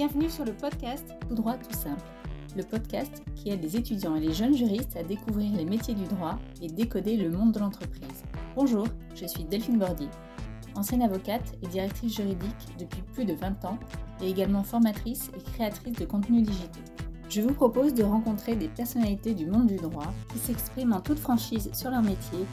Bienvenue sur le podcast Tout droit tout simple, le podcast qui aide les étudiants et les jeunes juristes à découvrir les métiers du droit et décoder le monde de l'entreprise. Bonjour, je suis Delphine Bordy, ancienne avocate et directrice juridique depuis plus de 20 ans et également formatrice et créatrice de contenus digitaux. Je vous propose de rencontrer des personnalités du monde du droit qui s'expriment en toute franchise sur leur métier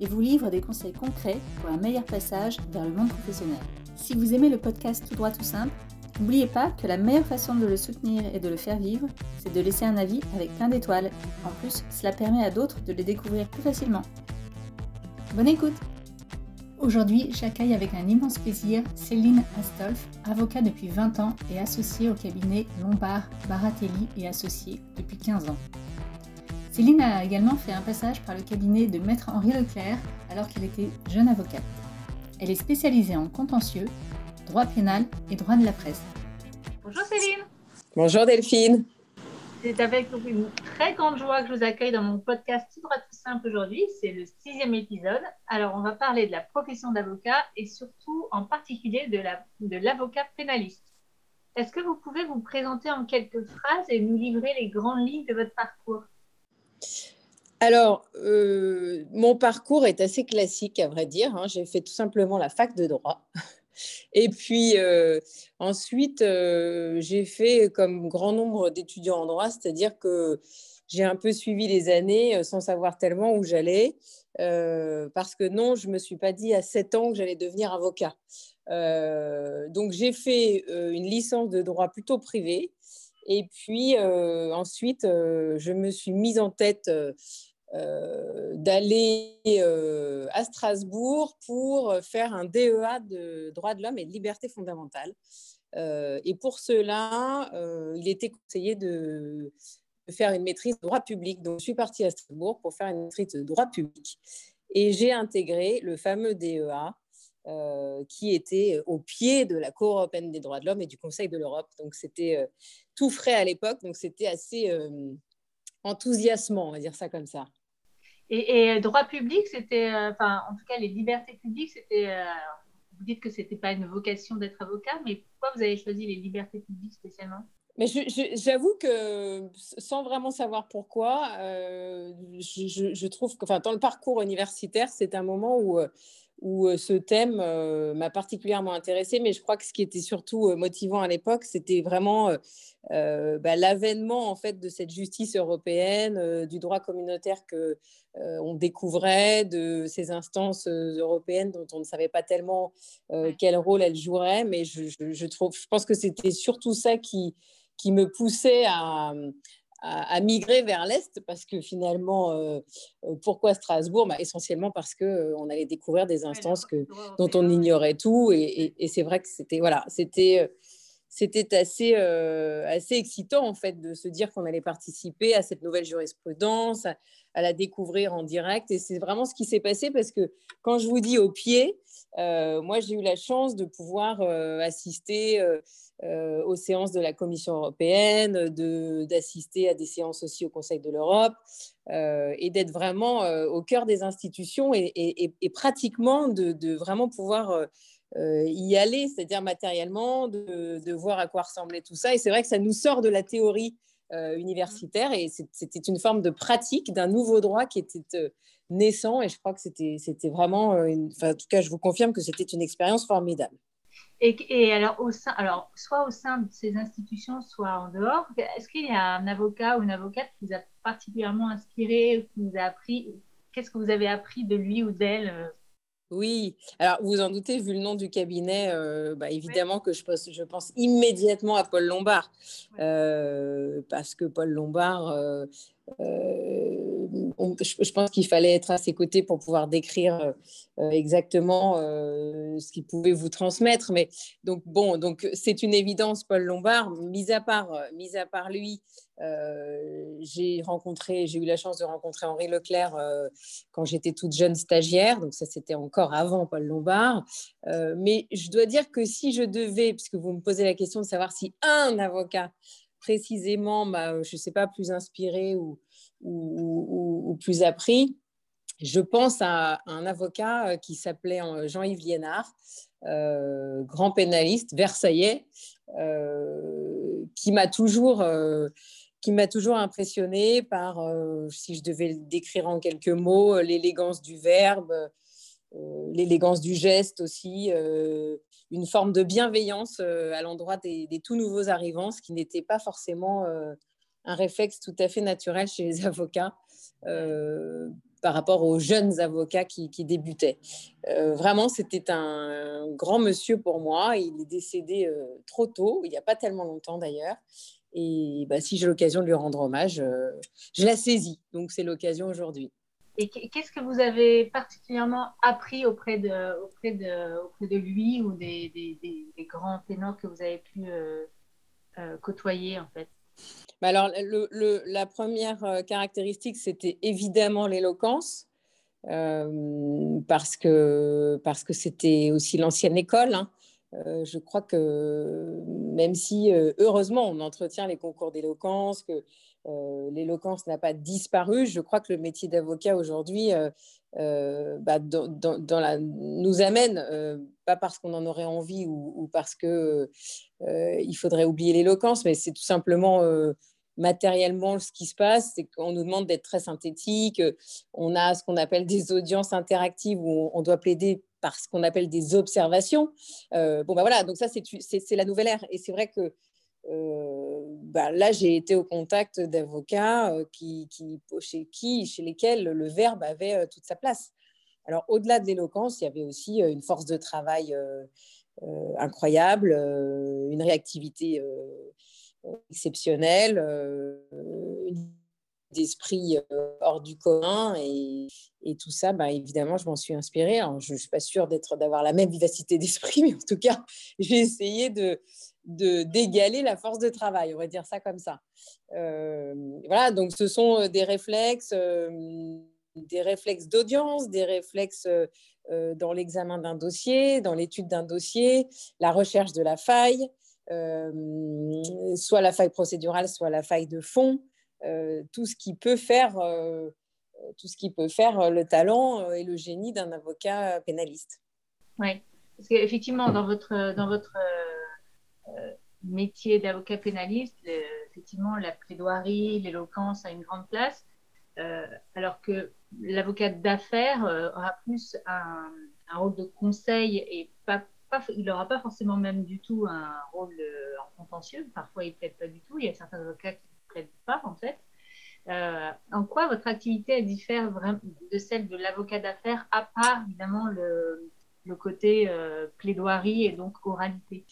et vous livrent des conseils concrets pour un meilleur passage vers le monde professionnel. Si vous aimez le podcast Tout droit tout simple, N'oubliez pas que la meilleure façon de le soutenir et de le faire vivre, c'est de laisser un avis avec plein d'étoiles. En plus, cela permet à d'autres de les découvrir plus facilement. Bonne écoute Aujourd'hui, j'accueille avec un immense plaisir Céline Astolf, avocat depuis 20 ans et associée au cabinet Lombard, Baratelli et Associés depuis 15 ans. Céline a également fait un passage par le cabinet de Maître Henri Leclerc alors qu'elle était jeune avocate. Elle est spécialisée en contentieux, droit pénal et droit de la presse. Bonjour Céline. Bonjour Delphine. C'est avec une très grande joie que je vous accueille dans mon podcast Tout droit tout simple aujourd'hui. C'est le sixième épisode. Alors, on va parler de la profession d'avocat et surtout en particulier de l'avocat de pénaliste. Est-ce que vous pouvez vous présenter en quelques phrases et nous livrer les grandes lignes de votre parcours? Alors, euh, mon parcours est assez classique, à vrai dire. Hein. J'ai fait tout simplement la fac de droit. Et puis euh, ensuite, euh, j'ai fait comme grand nombre d'étudiants en droit, c'est-à-dire que j'ai un peu suivi les années euh, sans savoir tellement où j'allais, parce que non, je ne me suis pas dit à 7 ans que j'allais devenir avocat. donc j'ai fait une licence de droit plutôt privé. Et puis ensuite, je me suis mise en tête d'aller euh, à Strasbourg pour faire un DEA de droits de l'homme et de liberté fondamentale. Euh, et pour cela, il était conseillé de, faire une maîtrise de droit public. Donc, je suis partie à Strasbourg pour faire une maîtrise de droit public. Et j'ai intégré le fameux DEA qui était au pied de la Cour européenne des droits de l'homme et du Conseil de l'Europe. Donc, c'était tout frais à l'époque. Donc, c'était assez enthousiasmant, on va dire ça comme ça. Et, droit public, c'était, euh, enfin, en tout cas, les libertés publiques, c'était. Euh, vous dites que c'était pas une vocation d'être avocat, mais pourquoi vous avez choisi les libertés publiques spécialement? Mais j'avoue que sans vraiment savoir pourquoi, euh, je, je, trouve que enfin, dans le parcours universitaire, c'est un moment où où ce thème m'a particulièrement intéressée. Mais je crois que ce qui était surtout motivant à l'époque, c'était vraiment bah, l'avènement en fait de cette justice européenne, du droit communautaire que on découvrait, de ces instances européennes dont on ne savait pas tellement quel rôle elles joueraient. Mais je, je, trouve, je pense que c'était surtout ça qui, qui me poussait à, à, migrer vers l'Est parce que finalement, euh, euh, pourquoi Strasbourg? Bah, Essentiellement parce qu'on euh, on allait découvrir des instances que, dont on ignorait tout. Et, et, c'est vrai que c'était voilà, c'était c'était assez, assez excitant en fait de se dire qu'on allait participer à cette nouvelle jurisprudence, à, la découvrir en direct. Et c'est vraiment ce qui s'est passé parce que quand je vous dis au pied, moi j'ai eu la chance de pouvoir assister euh, aux séances de la Commission européenne, d'assister à des séances aussi au Conseil de l'Europe euh, et d'être vraiment euh, au cœur des institutions et, et, pratiquement de, de, vraiment pouvoir y aller, c'est-à-dire matériellement, de, de, voir à quoi ressemblait tout ça. Et c'est vrai que ça nous sort de la théorie universitaire et c'était une forme de pratique d'un nouveau droit qui était naissant et je crois que c'était vraiment, enfin, en tout cas je vous confirme que c'était une expérience formidable. Et, alors, au sein, alors, soit au sein de ces institutions, soit en dehors, est-ce qu'il y a un avocat ou une avocate qui vous a particulièrement inspiré, qui vous a appris Qu'est-ce que vous avez appris de lui ou d'elle euh? Oui, alors vous en doutez, vu le nom du cabinet, euh, bah, évidemment que je pense, je pense immédiatement à Paul Lombard, euh, parce que Paul Lombard, je, pense qu'il fallait être à ses côtés pour pouvoir décrire euh, exactement euh, ce qu'il pouvait vous transmettre. Mais donc bon, donc c'est une évidence, Paul Lombard. Mis à part, euh, mis à part lui, j'ai rencontré, j'ai eu la chance de rencontrer Henri Leclerc quand j'étais toute jeune stagiaire. Donc ça, c'était encore avant Paul Lombard. mais je dois dire que si je devais, puisque vous me posez la question de savoir si un avocat précisément, je ne sais pas, plus inspiré ou, plus appris. Je pense à un avocat euh, qui s'appelait euh, Jean-Yves Liénard, euh, grand pénaliste, versaillais, qui m'a toujours qui m'a toujours impressionné par, si je devais le décrire en quelques mots, l'élégance du verbe, l'élégance du geste aussi, une forme de bienveillance à l'endroit des, tout nouveaux arrivants, ce qui n'était pas forcément un réflexe tout à fait naturel chez les avocats euh, par rapport aux jeunes avocats qui, débutaient. Euh, vraiment, c'était un, grand monsieur pour moi. Il est décédé euh, trop tôt, il n'y a pas tellement longtemps d'ailleurs. Et bah, si j'ai l'occasion de lui rendre hommage, je la saisis. Donc c'est l'occasion aujourd'hui. Et qu'est-ce que vous avez particulièrement appris auprès de, auprès de, auprès de lui ou des, des, des, grands ténors que vous avez pu côtoyer en fait? Bah, alors, la première euh, caractéristique, c'était évidemment l'éloquence, euh, parce que parce que c'était aussi l'ancienne école. Hein. Euh, je crois que même si, heureusement, on entretient les concours d'éloquence, que l'éloquence n'a pas disparu, je crois que le métier d'avocat aujourd'hui bah, nous amène, pas parce qu'on en aurait envie ou, ou parce qu'il il faudrait oublier l'éloquence, mais c'est tout simplement matériellement ce qui se passe, c'est qu'on nous demande d'être très synthétique. On a ce qu'on appelle des audiences interactives où on doit plaider par ce qu'on appelle des observations. Euh, bon, bah voilà, donc ça, c'est la nouvelle ère. Et c'est vrai que euh, bah là, j'ai été au contact d'avocats euh, qui, chez, qui, chez lesquels le verbe avait toute sa place. Alors, au-delà de l'éloquence, il y avait aussi une force de travail incroyable, une réactivité exceptionnel, euh, d'esprit euh, hors du commun et, tout ça, bah, évidemment, je m'en suis inspirée. je ne suis pas sûre d'être, d'avoir la même vivacité d'esprit, mais en tout cas, j'ai essayé de, d'égaler la force de travail, on va dire ça comme ça. Euh, voilà, donc ce sont des réflexes, des réflexes d'audience, des réflexes dans l'examen d'un dossier, dans l'étude d'un dossier, la recherche de la faille, soit la faille procédurale, soit la faille de fond, euh, tout ce qui peut faire, euh, tout ce qui peut faire le talent et le génie d'un avocat pénaliste. Oui, parce qu'effectivement, dans votre, dans votre métier d'avocat pénaliste, effectivement, la plaidoirie, l'éloquence a une grande place, alors que l'avocat d'affaires aura plus un, un, rôle de conseil et pas il n'aura pas forcément même du tout un rôle euh, en contentieux. Parfois, il ne plaide pas du tout. Il y a certains avocats qui ne plaident pas, en fait. Euh, en quoi votre activité diffère vraiment de celle de l'avocat d'affaires, à part évidemment le, côté euh, plaidoirie et donc oralité?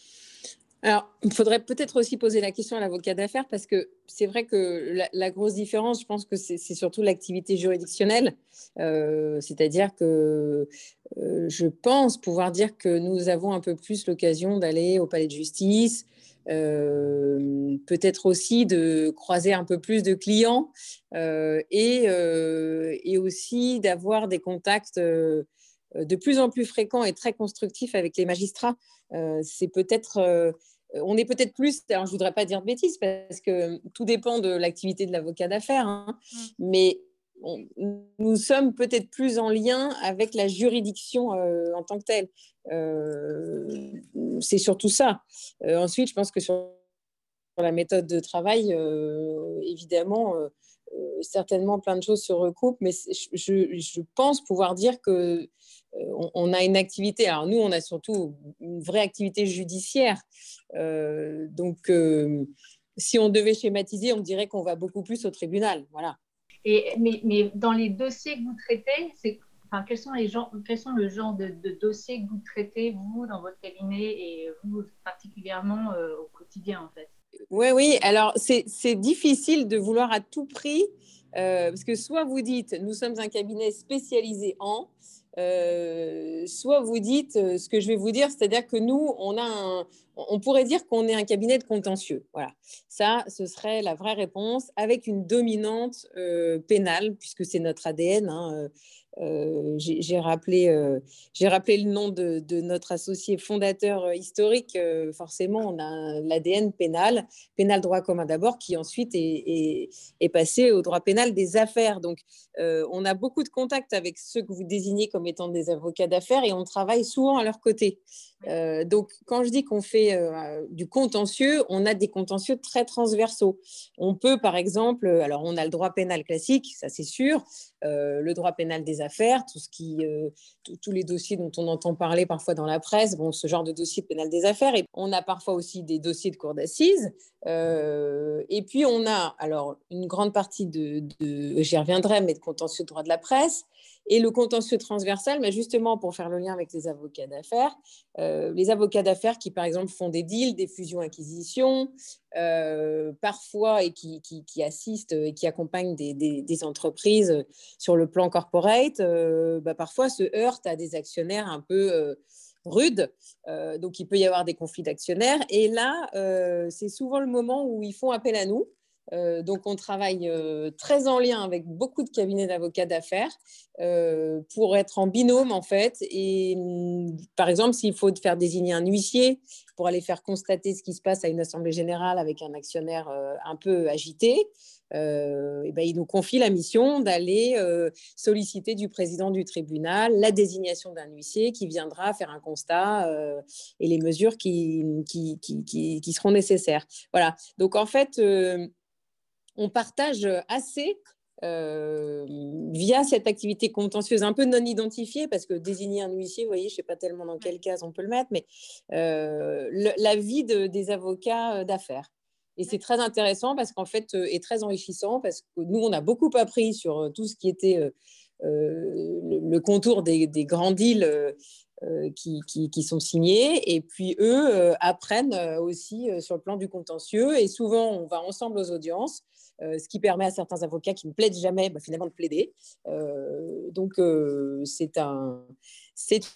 Alors, il faudrait peut-être aussi poser la question à l'avocat d'affaires parce que c'est vrai que la, grosse différence, je pense que c'est surtout l'activité juridictionnelle. Euh, c'est-à-dire que euh, je pense pouvoir dire que nous avons un peu plus l'occasion d'aller au palais de justice, euh, peut-être aussi de croiser un peu plus de clients et, aussi d'avoir des contacts de plus en plus fréquents et très constructifs avec les magistrats. c'est peut-être on est peut-être plus, alors je voudrais pas dire de bêtises parce que tout dépend de l'activité de l'avocat d'affaires, hein, mmh. mais nous sommes peut-être plus en lien avec la juridiction euh, en tant que telle. Euh, c'est surtout ça. ensuite, je pense que sur la méthode de travail, évidemment, certainement plein de choses se recoupent, mais je, pense pouvoir dire que on, a une activité. Alors nous, on a surtout une vraie activité judiciaire. Euh, donc, euh, si on devait schématiser, on dirait qu'on va beaucoup plus au tribunal. Voilà. Et, mais, dans les dossiers que vous traitez, c'est, enfin, quels, sont les gens, quels sont le genre de, dossiers que vous traitez, vous, dans votre cabinet, et vous particulièrement euh, au quotidien, en fait? Oui, oui. Alors, c'est, difficile de vouloir à tout prix, parce que soit vous dites, nous sommes un cabinet spécialisé en, euh, soit vous dites euh, ce que je vais vous dire, c'est-à-dire que nous, on a on pourrait dire qu'on est un cabinet de contentieux. Voilà, ça, ce serait la vraie réponse, avec une dominante euh, pénale, puisque c'est notre ADN. Hein, euh, j'ai rappelé, euh, le nom de, notre associé fondateur euh, historique. forcément, on a l'ADN pénal, pénal droit commun d'abord, qui ensuite est, passé au droit pénal des affaires. Donc, on a beaucoup de contacts avec ceux que vous désignez comme étant des avocats d'affaires et on travaille souvent à leur côté. Euh, donc, quand je dis qu'on fait euh, du contentieux, on a des contentieux très transversaux. On peut, par exemple, alors on a le droit pénal classique, ça c'est sûr, euh, le droit pénal des affaires, tout ce qui, tous les dossiers dont on entend parler parfois dans la presse, bon, ce genre de dossier pénal des affaires. Et on a parfois aussi des dossiers de cour d'assises. et puis on a, alors, une grande partie de, de j'y reviendrai, mais de contentieux de droit de la presse. Et le contentieux transversal, mais justement pour faire le lien avec les avocats d'affaires, euh, les avocats d'affaires qui, par exemple, font des deals, des fusions-acquisitions, euh, parfois, et qui, qui, assistent et qui accompagnent des, des, entreprises sur le plan corporate, euh, bah, parfois se heurtent à des actionnaires un peu rudes. donc, il peut y avoir des conflits d'actionnaires. Et là, c'est souvent le moment où ils font appel à nous euh, donc, on travaille euh, très en lien avec beaucoup de cabinets d'avocats d'affaires euh, pour être en binôme, en fait. Et mm, par exemple, s'il faut faire désigner un huissier pour aller faire constater ce qui se passe à une assemblée générale avec un actionnaire un peu agité, et ben, il nous confie la mission d'aller solliciter du président du tribunal la désignation d'un huissier qui viendra faire un constat et les mesures qui, qui, qui, qui, seront nécessaires. Voilà. Donc, en fait, on partage assez euh, via cette activité contentieuse un peu non identifiée, parce que désigner un huissier, vous voyez, je ne sais pas tellement dans quelle case on peut le mettre, mais euh, la vie des avocats euh, d'affaires. Et c'est très intéressant parce qu'en fait, est très enrichissant parce que nous, on a beaucoup appris sur tout ce qui était le, contour des, grands deals qui, qui, sont signés. Et puis, eux apprennent aussi sur le plan du contentieux. Et souvent, on va ensemble aux audiences. Euh, ce qui permet à certains avocats qui ne plaident jamais bah, finalement de plaider. Euh, donc euh, c'est un,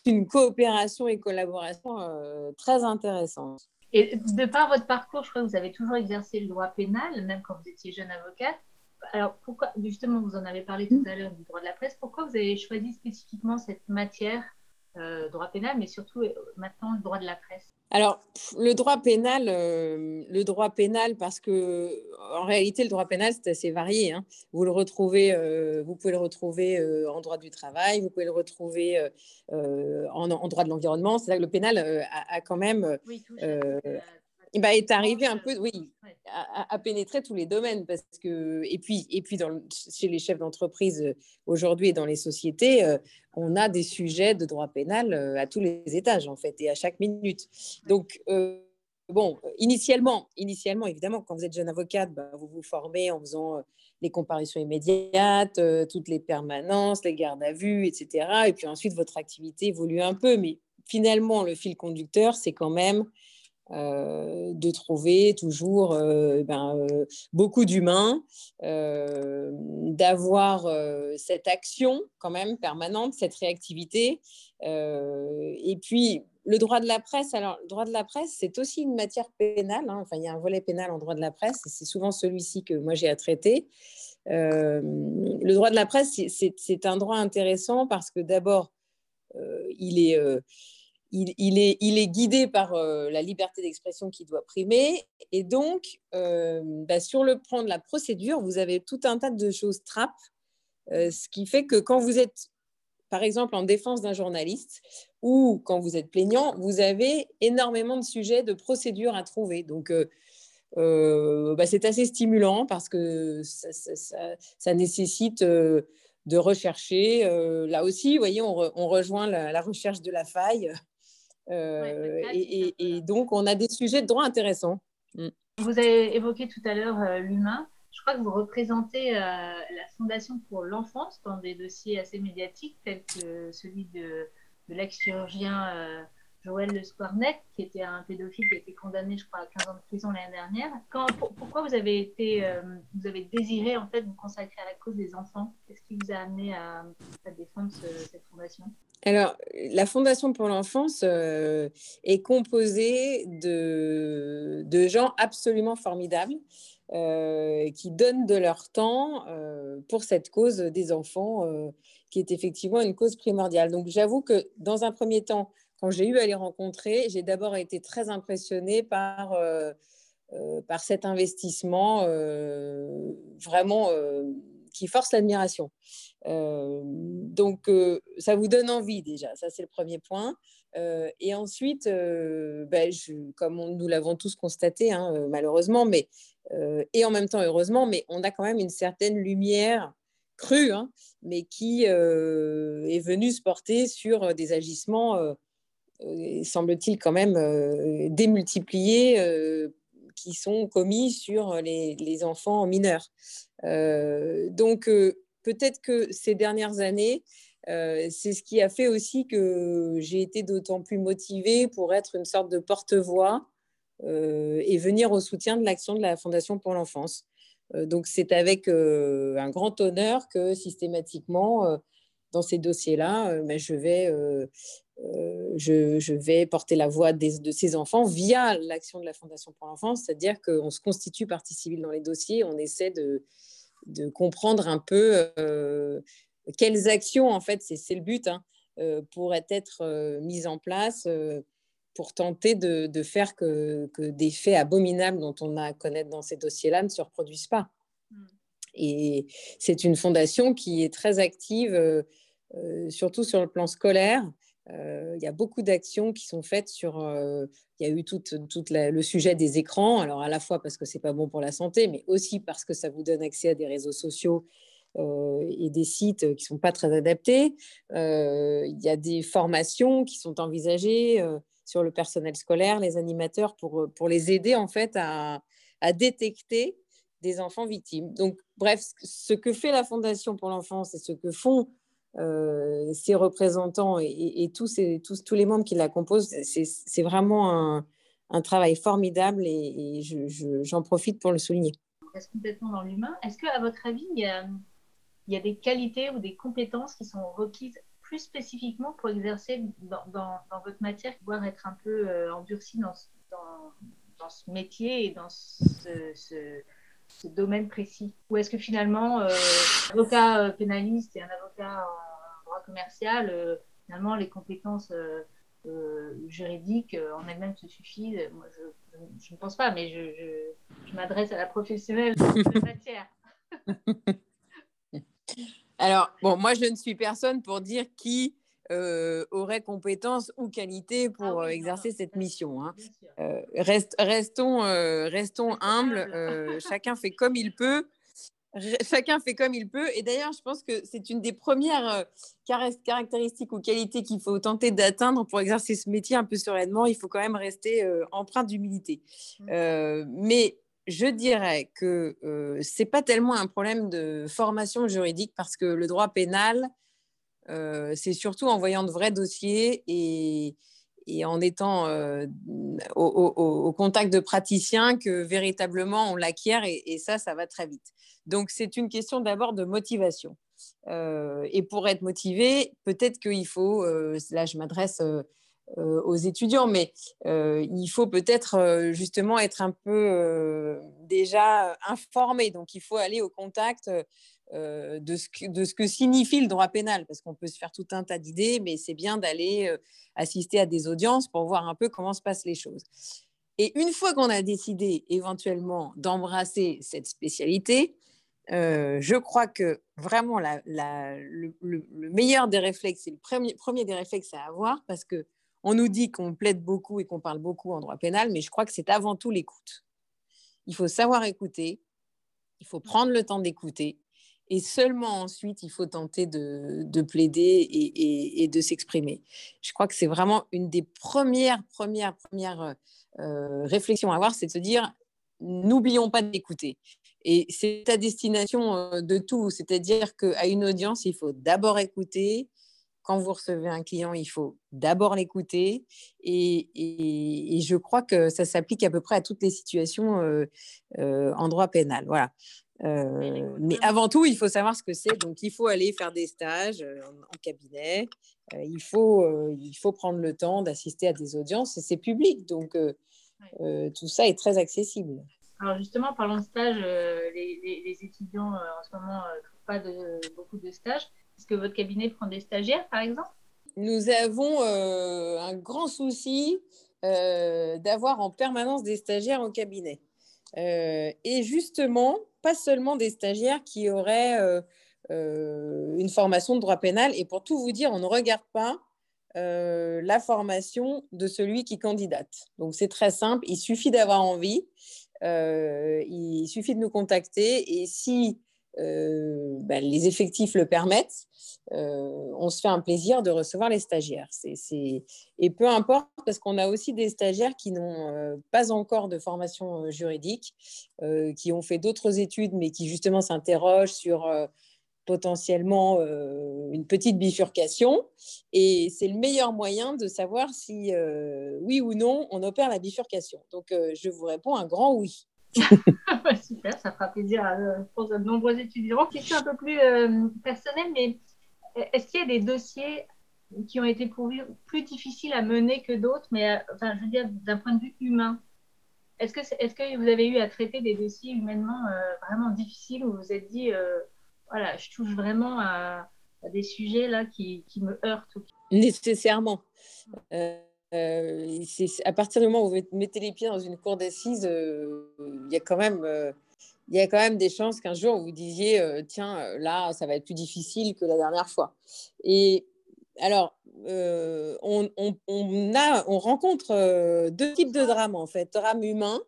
une coopération et collaboration très intéressante. Et de par votre parcours, je crois que vous avez toujours exercé le droit pénal, même quand vous étiez jeune avocate. Alors pourquoi, justement, vous en avez parlé tout à l'heure du droit de la presse, pourquoi vous avez choisi spécifiquement cette matière, droit pénal, mais surtout maintenant le droit de la presse alors, le droit pénal, euh, le droit pénal, parce que en réalité, le droit pénal, c'est assez varié. Hein. Vous le retrouvez, euh, vous pouvez le retrouver euh, en droit du travail, vous pouvez le retrouver en, droit de l'environnement. C'est là que le pénal a, quand même oui, bah, est arrivé un peu, oui, à, pénétrer tous les domaines parce que et puis et puis dans, chez les chefs d'entreprise euh, aujourd'hui et dans les sociétés, euh, on a des sujets de droit pénal euh, à tous les étages en fait et à chaque minute. Donc bon, initialement, initialement évidemment, quand vous êtes jeune avocate, bah, vous vous formez en faisant les comparutions immédiates, toutes les permanences, les gardes à vue, etc. Et puis ensuite votre activité évolue un peu, mais finalement le fil conducteur, c'est quand même euh, de trouver toujours euh, ben, euh, beaucoup d'humains, d'avoir cette action quand même permanente, cette réactivité. et puis, le droit de la presse, alors le droit de la presse, c'est aussi une matière pénale. Hein. Enfin, il y a un volet pénal en droit de la presse, et c'est souvent celui-ci que moi j'ai à traiter. le droit de la presse, c'est un droit intéressant parce que d'abord, il est il, est, guidé par euh, la liberté d'expression qui doit primer. Et donc, euh, bah, sur le plan de la procédure, vous avez tout un tas de choses trappes, euh, ce qui fait que quand vous êtes, par exemple, en défense d'un journaliste ou quand vous êtes plaignant, vous avez énormément de sujets de procédure à trouver. Donc, bah, c'est assez stimulant parce que ça, nécessite de rechercher. là aussi, vous voyez, on, rejoint la, recherche de la faille. Euh, et, donc, on a des sujets de droit intéressants. Mm. Vous avez évoqué tout à l'heure euh, l'humain. Je crois que vous représentez euh, la Fondation pour l'enfance dans des dossiers assez médiatiques tels que celui de, de l'ex-chirurgien Joël Le Squarnet, qui était un pédophile qui a été condamné, je crois, à 15 ans de prison l'année dernière. pourquoi vous avez été, vous avez désiré en fait vous consacrer à la cause des enfants? Qu'est-ce qui vous a amené à, défendre cette fondation? Alors, la Fondation pour l'enfance euh, est composée de, gens absolument formidables euh, qui donnent de leur temps euh, pour cette cause des enfants, qui est effectivement une cause primordiale. Donc, j'avoue que dans un premier temps, quand j'ai eu à les rencontrer, j'ai d'abord été très impressionnée par, par cet investissement vraiment qui force l'admiration. donc, ça vous donne envie déjà, ça c'est le premier point. et ensuite, ben, comme nous l'avons tous constaté, hein, malheureusement, mais, et en même temps heureusement, mais on a quand même une certaine lumière crue, hein, mais qui est venue se porter sur des agissements, semble-t-il, quand même démultipliés qui sont commis sur les, enfants mineurs. Euh, donc, euh, peut-être que ces dernières années, euh, c'est ce qui a fait aussi que j'ai été d'autant plus motivée pour être une sorte de porte-voix et venir au soutien de l'action de la Fondation pour l'enfance. donc, c'est avec un grand honneur que systématiquement, dans ces dossiers-là, euh, je, vais, euh, euh, je, vais porter la voix de ces enfants via l'action de la Fondation pour l'enfance, c'est-à-dire qu'on se constitue partie civile dans les dossiers, on essaie de, de comprendre un peu quelles actions, en fait, c'est le but, hein, pourraient être mises en place pour tenter de, de faire que, que, des faits abominables dont on a à connaître dans ces dossiers-là ne se reproduisent pas. Mmh. Et c'est une fondation qui est très active, euh, euh, surtout sur le plan scolaire. Euh, il y a beaucoup d'actions qui sont faites sur. il y a eu tout, le sujet des écrans, alors à la fois parce que c'est pas bon pour la santé, mais aussi parce que ça vous donne accès à des réseaux sociaux et des sites qui sont pas très adaptés. il y a des formations qui sont envisagées sur le personnel scolaire, les animateurs, pour, pour les aider en fait à, à détecter des enfants victimes. Donc, bref, ce que fait la Fondation pour l'enfance et ce que font euh, ses représentants et, tous, tous, tous, les membres qui la composent, c'est vraiment un, travail formidable et, j'en profite pour le souligner. Est-ce complètement dans l'humain Est-ce qu'à votre avis, il y, a, il y, a, des qualités ou des compétences qui sont requises plus spécifiquement pour exercer dans, dans, votre matière, voire être un peu euh, endurci dans, dans, ce métier et dans ce domaine précis Ou est-ce que finalement, euh, un avocat euh, pénaliste et un avocat en droit commercial, euh, finalement, les compétences juridiques en elles-mêmes se suffisent? Moi, je, ne pense pas, mais je, je m'adresse à la professionnelle de la matière. Alors, bon, moi, je ne suis personne pour dire qui euh, aurait compétence ou qualité pour ah euh, exercer cette mission. Hein. Euh, restons, restons humbles, chacun fait comme il peut. Chacun fait comme il peut. Et d'ailleurs, je pense que c'est une des premières caractéristiques ou qualités qu'il faut tenter d'atteindre pour exercer ce métier un peu sereinement. Il faut quand même rester empreint d'humilité. Mmh. mais je dirais que ce n'est pas tellement un problème de formation juridique parce que le droit pénal, euh, c'est surtout en voyant de vrais dossiers et, en étant euh, au, contact de praticiens que véritablement on l'acquiert et, ça, ça va très vite. Donc c'est une question d'abord de motivation. Euh, et pour être motivé, peut-être qu'il faut, là je m'adresse aux étudiants, mais il faut peut-être justement être un peu déjà informé. Donc il faut aller au contact euh, de, ce que, signifie le droit pénal, parce qu'on peut se faire tout un tas d'idées, mais c'est bien d'aller euh, assister à des audiences pour voir un peu comment se passent les choses. Et une fois qu'on a décidé éventuellement d'embrasser cette spécialité, euh, je crois que vraiment le, meilleur des réflexes, c'est le premier, premier des réflexes à avoir, parce que on nous dit qu'on plaide beaucoup et qu'on parle beaucoup en droit pénal, mais je crois que c'est avant tout l'écoute. Il faut savoir écouter, il faut prendre le temps d'écouter, et seulement ensuite, il faut tenter de, plaider et, de s'exprimer. Je crois que c'est vraiment une des premières, premières, premières euh, réflexions à avoir, c'est de se dire, n'oublions pas d'écouter. Et c'est ta destination euh, de tout, c'est-à-dire qu'à une audience, il faut d'abord écouter. Quand vous recevez un client, il faut d'abord l'écouter. Et, je crois que ça s'applique à peu près à toutes les situations euh, en droit pénal. Voilà. Euh, mais avant tout, il faut savoir ce que c'est. Donc, il faut aller faire des stages euh, en, cabinet. Euh, il, faut, il faut prendre le temps d'assister à des audiences et c'est public. Donc, tout ça est très accessible. Alors, justement, parlant de stage, les, les, étudiants en ce moment ne trouvent pas de, beaucoup de stages. Est-ce que votre cabinet prend des stagiaires, par exemple? Nous avons un grand souci d'avoir en permanence des stagiaires au cabinet. Et justement, pas seulement des stagiaires qui auraient une formation de droit pénal. Et pour tout vous dire, on ne regarde pas la formation de celui qui candidate. Donc c'est très simple, il suffit d'avoir envie, il suffit de nous contacter et si ben, les effectifs le permettent, on se fait un plaisir de recevoir les stagiaires. Et peu importe, parce qu'on a aussi des stagiaires qui n'ont pas encore de formation juridique, qui ont fait d'autres études, mais qui justement s'interrogent sur potentiellement une petite bifurcation. Et c'est le meilleur moyen de savoir si oui ou non on opère la bifurcation. Donc, je vous réponds un grand oui. Super, ça fera plaisir à, de nombreux étudiants. Question un peu plus euh, personnelle, mais est-ce qu'il y a des dossiers qui ont été plus difficiles à mener que d'autres, mais euh, enfin, je veux dire d'un point de vue humain? Est-ce que, est, que vous avez eu à traiter des dossiers humainement euh, vraiment difficiles où vous vous êtes dit, voilà, je touche vraiment à, des sujets là qui, qui me heurtent Nécessairement. Euh, à partir du moment où vous mettez les pieds dans une cour d'assises, il y a quand même des chances qu'un jour vous disiez tiens là ça va être plus difficile que la dernière fois. Et alors on rencontre deux types de drames en fait. Drame humain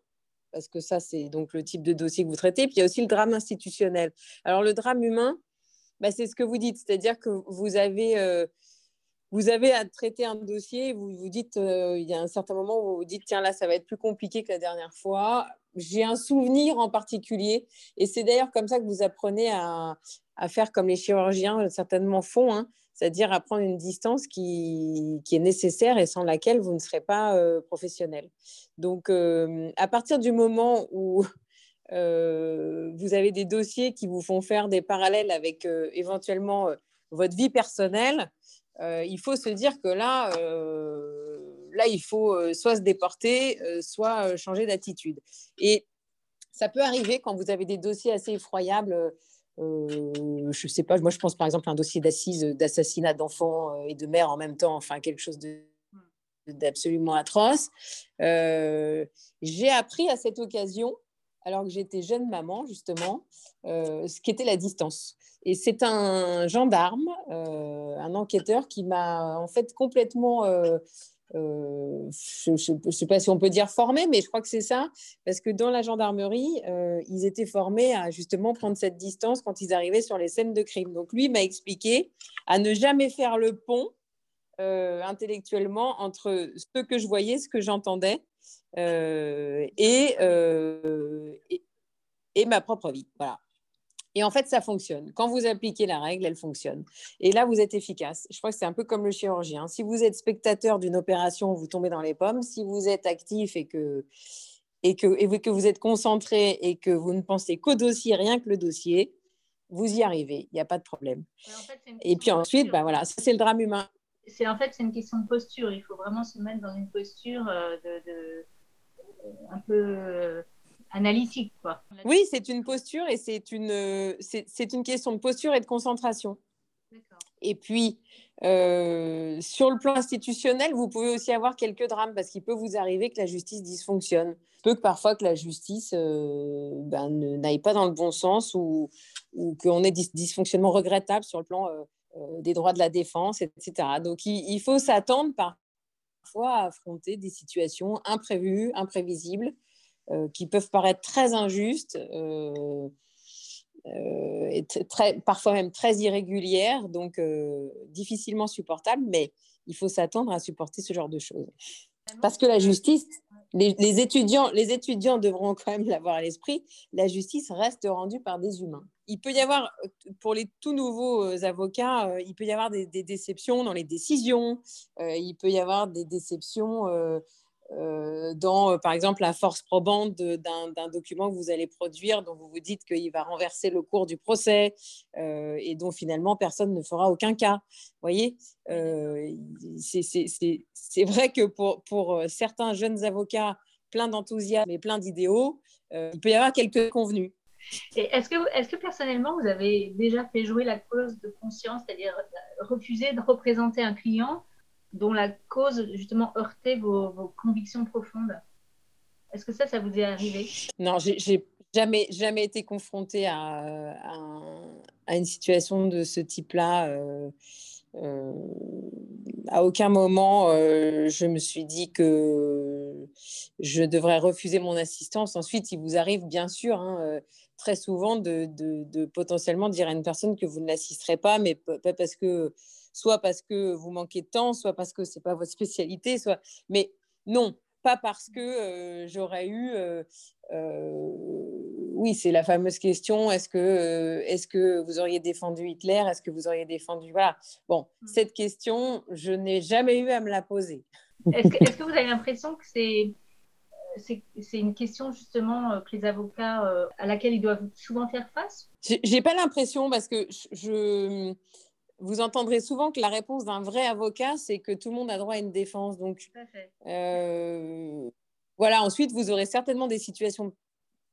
parce que ça c'est donc le type de dossier que vous traitez puis il y a aussi le drame institutionnel. Alors le drame humain bah, c'est ce que vous dites c'est à dire que vous avez vous avez à traiter un dossier, vous vous dites, euh, il y a un certain moment où vous vous dites, tiens, là, ça va être plus compliqué que la dernière fois. J'ai un souvenir en particulier, et c'est d'ailleurs comme ça que vous apprenez à, faire comme les chirurgiens certainement font, hein, c'est-à-dire à prendre une distance qui, est nécessaire et sans laquelle vous ne serez pas euh, professionnel. Donc, euh, à partir du moment où vous avez des dossiers qui vous font faire des parallèles avec éventuellement votre vie personnelle, euh, il faut se dire que là, euh, là il faut euh, soit se déporter, soit changer d'attitude. Et ça peut arriver quand vous avez des dossiers assez effroyables. je ne sais pas, moi je pense par exemple à un dossier d'assises d'assassinat d'enfants et de mères en même temps, enfin quelque chose d'absolument atroce. J'ai appris à cette occasion, alors que j'étais jeune maman justement, ce qu'était la distance. Et c'est un gendarme, euh, un enquêteur qui m'a en fait complètement, euh, euh, je ne sais pas si on peut dire formé, mais je crois que c'est ça, parce que dans la gendarmerie, ils étaient formés à justement prendre cette distance quand ils arrivaient sur les scènes de crime. Donc lui m'a expliqué à ne jamais faire le pont intellectuellement entre ce que je voyais, ce que j'entendais. Et, et, ma propre vie. Voilà. Et en fait, ça fonctionne. Quand vous appliquez la règle, elle fonctionne. Et là, vous êtes efficace. Je crois que c'est un peu comme le chirurgien. Si vous êtes spectateur d'une opération, vous tombez dans les pommes. Si vous êtes actif et que, et que, et que vous êtes concentré et que vous ne pensez qu'au dossier, rien que le dossier, vous y arrivez. Il n'y a pas de problème. et puis ensuite, ben voilà, ça, c'est le drame humain. C'est en fait, c'est une question de posture. Il faut vraiment se mettre dans une posture euh, de, de un peu euh, analytique. Quoi. Oui, c'est une posture et c'est une, c'est, une question de posture et de concentration. Et puis, euh, sur le plan institutionnel, vous pouvez aussi avoir quelques drames parce qu'il peut vous arriver que la justice dysfonctionne. Il peut que parfois que la justice euh, ben, n'aille pas dans le bon sens ou, ou qu'on ait des dysfonctionnements regrettables sur le plan euh, des droits de la défense, etc. Donc, il, faut s'attendre parfois à affronter des situations imprévues, imprévisibles, euh, qui peuvent paraître très injustes euh, euh, et parfois même très irrégulières, donc difficilement supportables, mais il faut s'attendre à supporter ce genre de choses. Parce que la justice, les, étudiants, les étudiants devront quand même l'avoir à l'esprit, la justice reste rendue par des humains. Il peut y avoir, pour les tout nouveaux avocats, il peut y avoir des, déceptions dans les décisions, il peut y avoir des déceptions dans, euh, par exemple, la force probante d'un document que vous allez produire, dont vous vous dites qu'il va renverser le cours du procès euh, et dont finalement personne ne fera aucun cas. Vous voyez, c'est vrai que pour, pour, certains jeunes avocats pleins d'enthousiasme et pleins d'idéaux, il peut y avoir quelques convenus. Est-ce que, est que personnellement, vous avez déjà fait jouer la cause de conscience, c'est-à-dire refuser de représenter un client dont la cause justement heurtait vos, convictions profondes Est-ce que ça, ça vous est arrivé? Non, j'ai jamais, jamais été confrontée à, à, une situation de ce type-là. Euh, euh, à aucun moment, euh, je me suis dit que je devrais refuser mon assistance. Ensuite, il vous arrive bien sûr hein, très souvent de, de, potentiellement dire à une personne que vous ne l'assisterez pas, mais pas parce que soit parce que vous manquez de temps, soit parce que c'est pas votre spécialité, soit. Mais non, pas parce que j'aurais eu. oui, c'est la fameuse question est-ce que, est que vous auriez défendu Hitler Est-ce que vous auriez défendu. Voilà. Bon, mmh. cette question, je n'ai jamais eu à me la poser. Est-ce que, vous avez l'impression que c'est. C'est une question justement que les avocats à laquelle ils doivent souvent faire face? J'ai pas l'impression parce que je, vous entendrez souvent que la réponse d'un vrai avocat, c'est que tout le monde a droit à une défense. Donc, euh, voilà, ensuite, vous aurez certainement des situations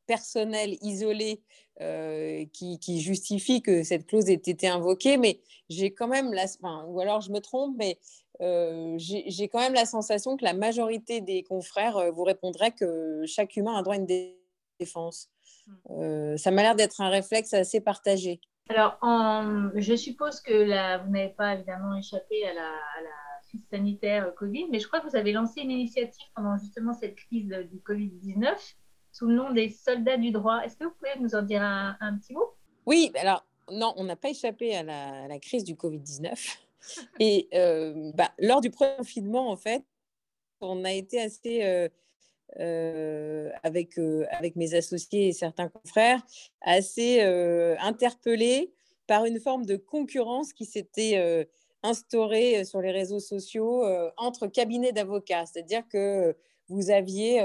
personnelles, isolées, euh, qui, justifient que cette clause ait été invoquée, mais j'ai quand même la... ou alors je me trompe, mais euh, j'ai quand même la sensation que la majorité des confrères vous répondraient que chaque humain a droit à une défense. Mmh. ça m'a l'air d'être un réflexe assez partagé. Alors, je suppose que vous n'avez pas évidemment échappé à la, crise sanitaire Covid, mais je crois que vous avez lancé une initiative pendant justement cette crise du Covid-19 sous le nom des soldats du droit. Est-ce que vous pouvez nous en dire un, petit mot? Oui, alors non, on n'a pas échappé à la, crise du Covid-19. Et euh, bah, lors du premier confinement, en fait, on a été assez... Euh, euh, avec, euh, avec mes associés et certains confrères, assez euh, interpellés par une forme de concurrence qui s'était instaurée sur les réseaux sociaux entre cabinets d'avocats. C'est-à-dire que vous aviez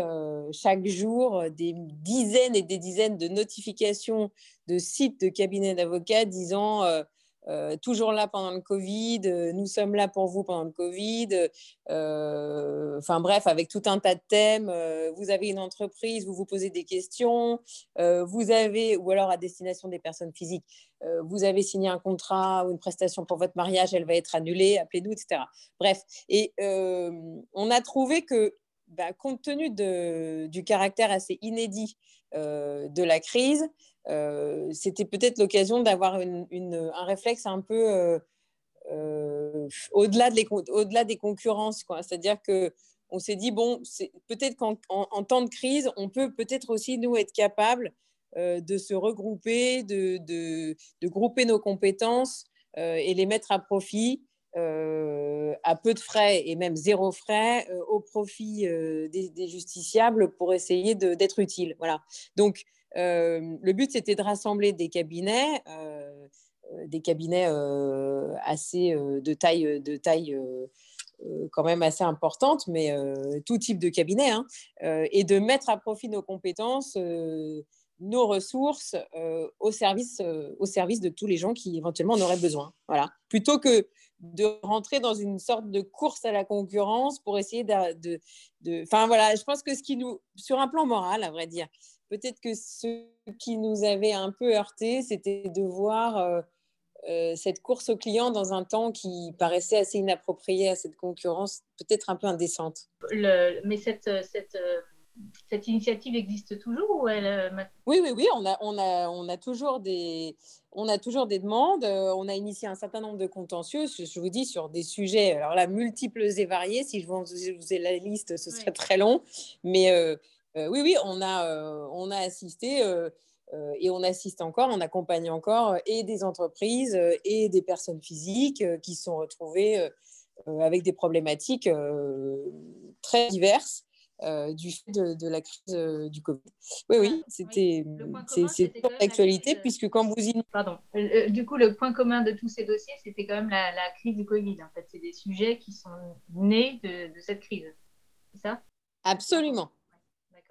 chaque jour des dizaines et des dizaines de notifications de sites de cabinets d'avocats disant euh, toujours là pendant le Covid, euh, nous sommes là pour vous pendant le Covid. Euh, enfin bref, avec tout un tas de thèmes. vous avez une entreprise, vous vous posez des questions. vous avez, ou alors à destination des personnes physiques, vous avez signé un contrat ou une prestation pour votre mariage, elle va être annulée, appelez-nous, etc. Bref, et on a trouvé que, bah, compte tenu du caractère assez inédit de la crise, euh, c'était peut-être l'occasion d'avoir un réflexe un peu euh, euh, au-delà de au des concurrences. C'est-à-dire que on s'est dit, bon, peut-être qu'en en, temps de crise, on peut peut-être aussi, nous, être capable de se regrouper, de, de, grouper nos compétences et les mettre à profit à peu de frais et même zéro frais au profit des, des, justiciables pour essayer d'être utile. Voilà. Donc, le but, c'était de rassembler des cabinets, euh, euh, des cabinets assez de taille, de taille quand même assez importante, mais tout type de cabinet, hein, et de mettre à profit nos compétences nos ressources au, service, au service de tous les gens qui éventuellement en auraient besoin. Voilà. Plutôt que de rentrer dans une sorte de course à la concurrence pour essayer de... Enfin voilà, je pense que ce qui nous... Sur un plan moral, à vrai dire, peut-être que ce qui nous avait un peu heurté, c'était de voir euh, euh, cette course au client dans un temps qui paraissait assez inapproprié à cette concurrence, peut-être un peu indécente. mais cette, cette, cette, initiative existe toujours ou elle, euh, Oui, oui, oui, on a, on, a, on, a toujours des, on a toujours des demandes. On a initié un certain nombre de contentieux, je vous dis, sur des sujets, alors là, multiples et variés. Si je vous faisais la liste, ce serait très long. Mais euh, oui, oui, on a, euh, on a assisté euh, et on assiste encore, on accompagne encore et des entreprises et des personnes physiques qui sont retrouvées avec des problématiques très diverses. du fait de, la crise du Covid. Oui, oui, c'était c'est l'actualité puisque quand vous y... Pardon. du coup, le point commun de tous ces dossiers, c'était quand même la, crise du Covid. En fait, c'est des sujets qui sont nés de, de cette crise. C'est ça? Absolument.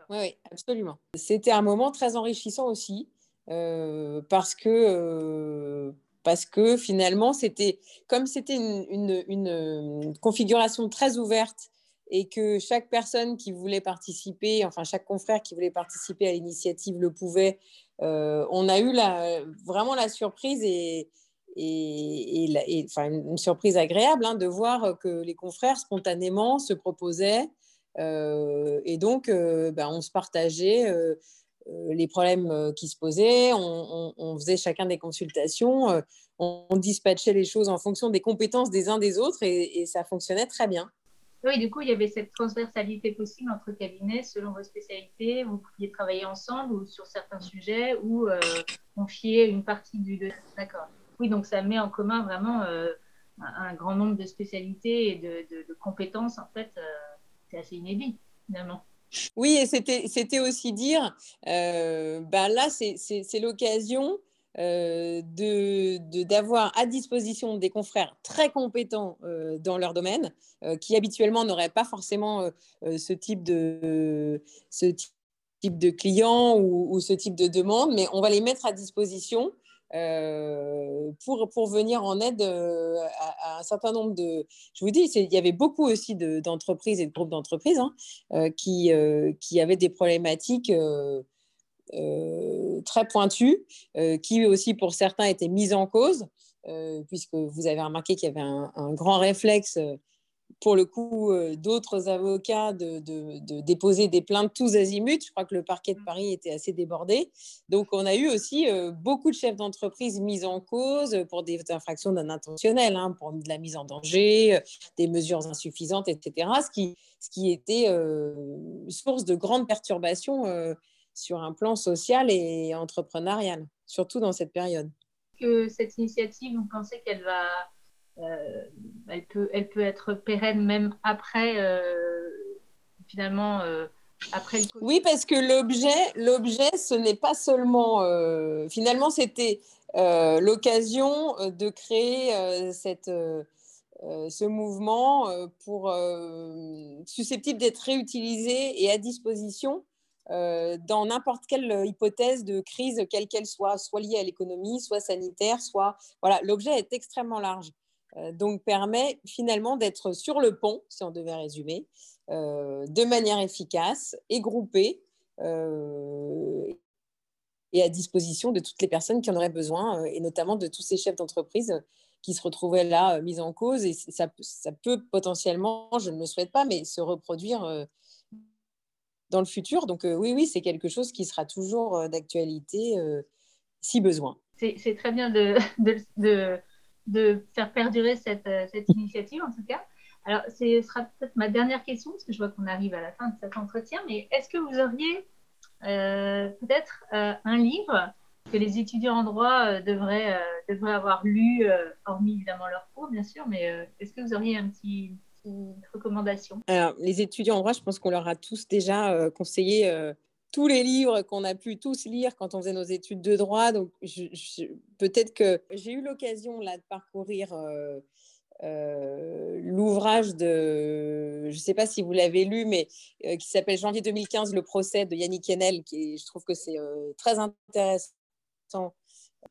Oui, absolument. C'était un moment très enrichissant aussi euh, parce que euh, parce que finalement c'était comme c'était une, une, configuration très ouverte et que chaque personne qui voulait participer, enfin chaque confrère qui voulait participer à l'initiative le pouvait. Euh, on a eu la, vraiment la surprise et, et, enfin, une surprise agréable hein, de voir que les confrères spontanément se proposaient et donc, ben, on se partageait les problèmes qui se posaient, on, faisait chacun des consultations, on, dispatchait les choses en fonction des compétences des uns des autres et ça fonctionnait très bien. Oui, du coup, il y avait cette transversalité possible entre cabinets selon vos spécialités. Vous pouviez travailler ensemble ou sur certains sujets ou euh, confier une partie du. D'accord. Oui, donc ça met en commun vraiment euh, un grand nombre de spécialités et de, compétences. En fait, euh, Oui, et c'était aussi dire, ben là, c'est l'occasion euh, d'avoir à disposition des confrères très compétents euh, dans leur domaine, euh, qui habituellement n'auraient pas forcément ce type de ce type de clients ou, ce type de demande, mais on va les mettre à disposition pour, pour venir en aide à, un certain nombre de... Je vous dis, il y avait beaucoup aussi d'entreprises et de groupes d'entreprises hein, qui, qui avaient des problématiques euh, très pointu euh, qui aussi pour certains étaient mis en cause, euh, puisque vous avez remarqué qu'il y avait un, grand réflexe pour le coup d'autres avocats de, déposer des plaintes tous azimuts. Je crois que le parquet de Paris était assez débordé. Donc on a eu aussi beaucoup de chefs d'entreprise mis en cause pour des infractions non intentionnelles, hein, pour de la mise en danger, des mesures insuffisantes, etc. Ce qui, ce qui était source de grandes perturbations sur un plan social et entrepreneurial, surtout dans cette période. Que cette initiative, vous pensez qu'elle va, euh, elle, peut, elle peut être pérenne même après, euh, finalement, euh, après le Oui, parce que l'objet, ce n'est pas seulement, finalement, c'était l'occasion de créer cette ce mouvement pour susceptible d'être réutilisé et à disposition dans n'importe quelle hypothèse de crise, quelle qu'elle soit, soit liée à l'économie, soit sanitaire, soit... Voilà, l'objet est extrêmement large. Euh, donc permet finalement d'être sur le pont, si on devait résumer, de manière efficace et groupée et à disposition de toutes les personnes qui en auraient besoin, et notamment de tous ces chefs d'entreprise qui se retrouvaient là mis en cause. Et ça, ça, peut potentiellement, je ne le souhaite pas, mais se reproduire dans le futur. Donc euh, oui, oui, c'est quelque chose qui sera toujours euh, d'actualité euh, si besoin. C'est très bien de, de, faire perdurer cette, cette, initiative, en tout cas. Alors, ce sera peut-être ma dernière question, parce que je vois qu'on arrive à la fin de cet entretien, mais est-ce que vous auriez peut-être un livre que les étudiants en droit devraient, devraient avoir lu, hormis évidemment leur cours, bien sûr, mais est-ce que vous auriez un petit, recommandations Alors, les étudiants en droit, je pense qu'on leur a tous déjà euh, conseillé euh, tous les livres qu'on a pu tous lire quand on faisait nos études de droit. Donc, peut-être que j'ai eu l'occasion là de parcourir euh, l'ouvrage de, je ne sais pas si vous l'avez lu, mais qui s'appelle Janvier 2015, le procès de Yannick Enel, qui je trouve que c'est très intéressant.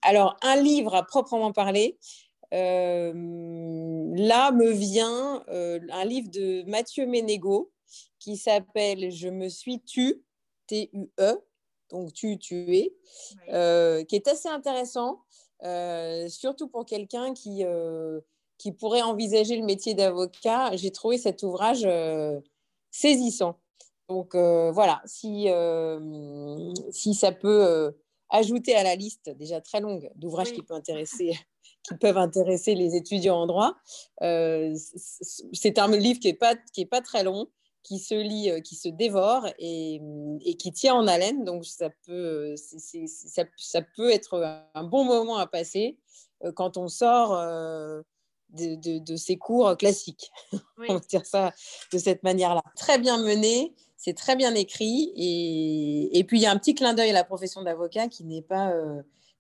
Alors, un livre à proprement parler, euh, là me vient euh, un livre de Mathieu Ménégo qui s'appelle Je me suis tu, T-U-E, donc tu, tué, euh, qui est assez intéressant, surtout pour quelqu'un qui, qui pourrait envisager le métier d'avocat. J'ai trouvé cet ouvrage saisissant. Donc voilà, si, si ça peut ajouter à la liste déjà très longue d'ouvrages qui peut intéresser qui peuvent intéresser les étudiants en droit. Euh, c'est un livre qui n'est pas, qui est pas très long, qui se lit, euh, qui se dévore et, et qui tient en haleine. Donc, ça peut, ça, ça, peut être un bon moment à passer euh, quand on sort de, de, de, ces cours classiques. on va dire ça de cette manière-là. Très bien mené. C'est très bien écrit et, et puis il y a un petit clin d'œil à la profession d'avocat qui n'est pas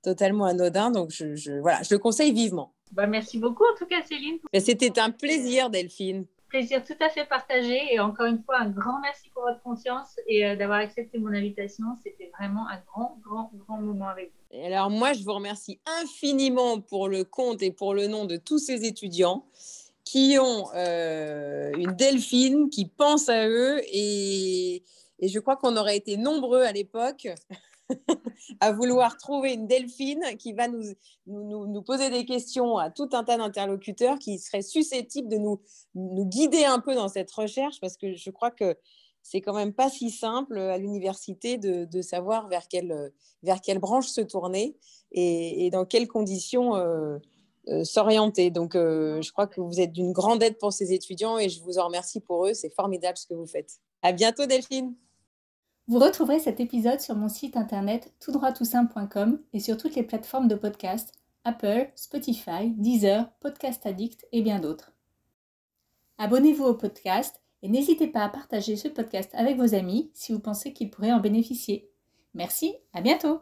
totalement anodin. Donc, je, voilà, je le conseille vivement. Bah, merci beaucoup, en tout cas, Céline. C'était un plaisir, Delphine. Plaisir tout à fait partagé. Et encore une fois, un grand merci pour votre confiance et euh, d'avoir accepté mon invitation. C'était vraiment un grand, grand, grand moment avec vous. Et alors, moi, je vous remercie infiniment pour le compte et pour le nom de tous ces étudiants qui ont euh, une Delphine, qui pense à eux. Et je crois qu'on aurait été nombreux à l'époque à vouloir trouver une Delphine qui va nous, nous, poser des questions à tout un tas d'interlocuteurs qui seraient susceptibles de nous, nous guider un peu dans cette recherche parce que je crois que c'est quand même pas si simple à l'université de, savoir vers quelle, vers quelle branche se tourner et, dans quelles conditions euh, euh, s'orienter. Donc, euh, je crois que vous êtes d'une grande aide pour ces étudiants et je vous en remercie pour eux. C'est formidable ce que vous faites. À bientôt, Delphine. Vous retrouverez cet épisode sur mon site internet toutdroittoutsimple.com et sur toutes les plateformes de podcast Apple, Spotify, Deezer, Podcast Addict et bien d'autres. Abonnez-vous au podcast et n'hésitez pas à partager ce podcast avec vos amis si vous pensez qu'ils pourraient en bénéficier. Merci, à bientôt